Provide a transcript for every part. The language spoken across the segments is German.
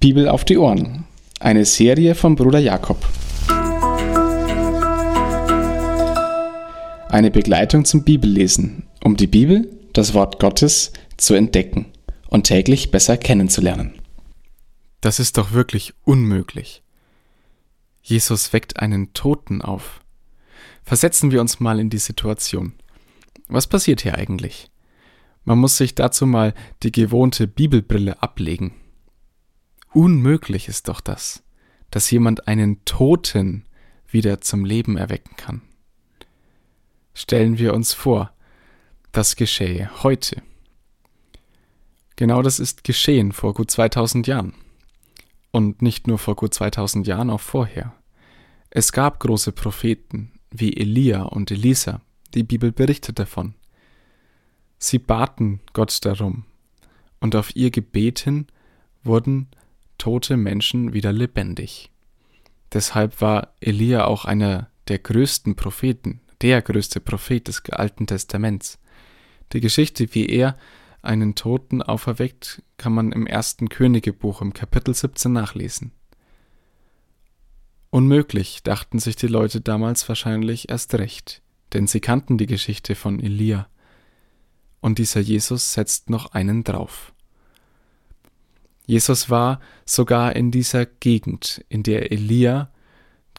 Bibel auf die Ohren. Eine Serie von Bruder Jakob. Eine Begleitung zum Bibellesen, um die Bibel, das Wort Gottes, zu entdecken und täglich besser kennenzulernen. Das ist doch wirklich unmöglich. Jesus weckt einen Toten auf. Versetzen wir uns mal in die Situation. Was passiert hier eigentlich? Man muss sich dazu mal die gewohnte Bibelbrille ablegen. Unmöglich ist doch das, dass jemand einen Toten wieder zum Leben erwecken kann. Stellen wir uns vor, das geschehe heute. Genau das ist geschehen vor gut 2000 Jahren. Und nicht nur vor gut 2000 Jahren, auch vorher. Es gab große Propheten wie Elia und Elisa, die Bibel berichtet davon. Sie baten Gott darum, und auf ihr Gebet hin wurden tote Menschen wieder lebendig. Deshalb war Elia auch einer der größten Propheten, der größte Prophet des Alten Testaments. Die Geschichte, wie er einen Toten auferweckt, kann man im ersten Königebuch im Kapitel 17 nachlesen. Unmöglich, dachten sich die Leute damals wahrscheinlich erst recht, denn sie kannten die Geschichte von Elia und dieser Jesus setzt noch einen drauf. Jesus war sogar in dieser Gegend, in der Elia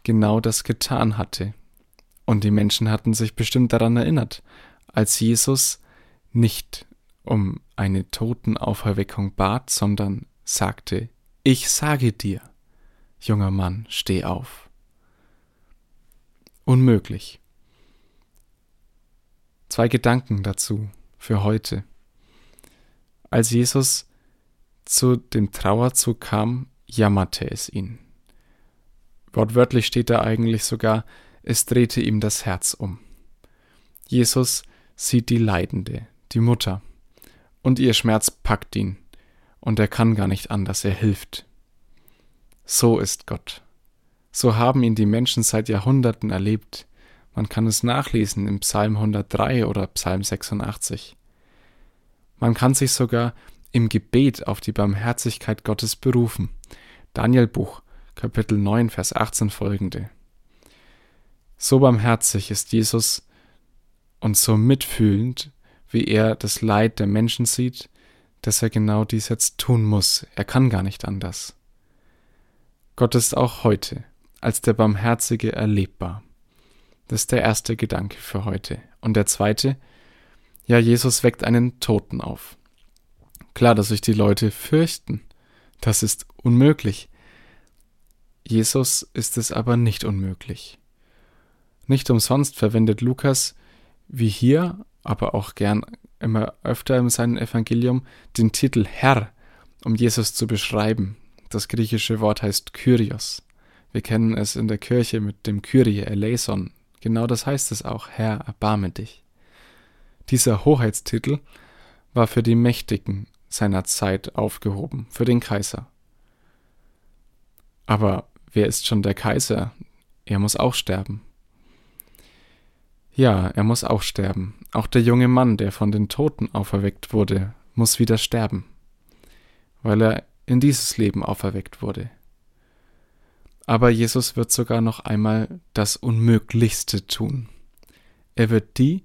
genau das getan hatte. Und die Menschen hatten sich bestimmt daran erinnert, als Jesus nicht um eine Totenauferweckung bat, sondern sagte, ich sage dir, junger Mann, steh auf. Unmöglich. Zwei Gedanken dazu für heute. Als Jesus zu dem Trauerzug kam, jammerte es ihn. Wortwörtlich steht da eigentlich sogar, es drehte ihm das Herz um. Jesus sieht die Leidende, die Mutter, und ihr Schmerz packt ihn, und er kann gar nicht anders, er hilft. So ist Gott. So haben ihn die Menschen seit Jahrhunderten erlebt, man kann es nachlesen im Psalm 103 oder Psalm 86. Man kann sich sogar im Gebet auf die Barmherzigkeit Gottes berufen. Danielbuch, Kapitel 9, Vers 18 folgende. So barmherzig ist Jesus und so mitfühlend, wie er das Leid der Menschen sieht, dass er genau dies jetzt tun muss. Er kann gar nicht anders. Gott ist auch heute als der Barmherzige erlebbar. Das ist der erste Gedanke für heute. Und der zweite, ja, Jesus weckt einen Toten auf. Klar, dass sich die Leute fürchten. Das ist unmöglich. Jesus ist es aber nicht unmöglich. Nicht umsonst verwendet Lukas, wie hier, aber auch gern immer öfter in seinem Evangelium, den Titel Herr, um Jesus zu beschreiben. Das griechische Wort heißt Kyrios. Wir kennen es in der Kirche mit dem Kyrie eleison, Genau das heißt es auch, Herr, erbarme dich. Dieser Hoheitstitel war für die Mächtigen seiner Zeit aufgehoben, für den Kaiser. Aber wer ist schon der Kaiser? Er muss auch sterben. Ja, er muss auch sterben. Auch der junge Mann, der von den Toten auferweckt wurde, muss wieder sterben, weil er in dieses Leben auferweckt wurde. Aber Jesus wird sogar noch einmal das Unmöglichste tun. Er wird die,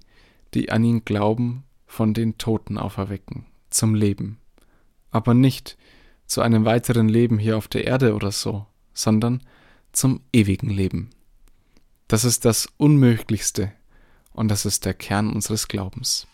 die an ihn glauben, von den Toten auferwecken, zum Leben. Aber nicht zu einem weiteren Leben hier auf der Erde oder so, sondern zum ewigen Leben. Das ist das Unmöglichste und das ist der Kern unseres Glaubens.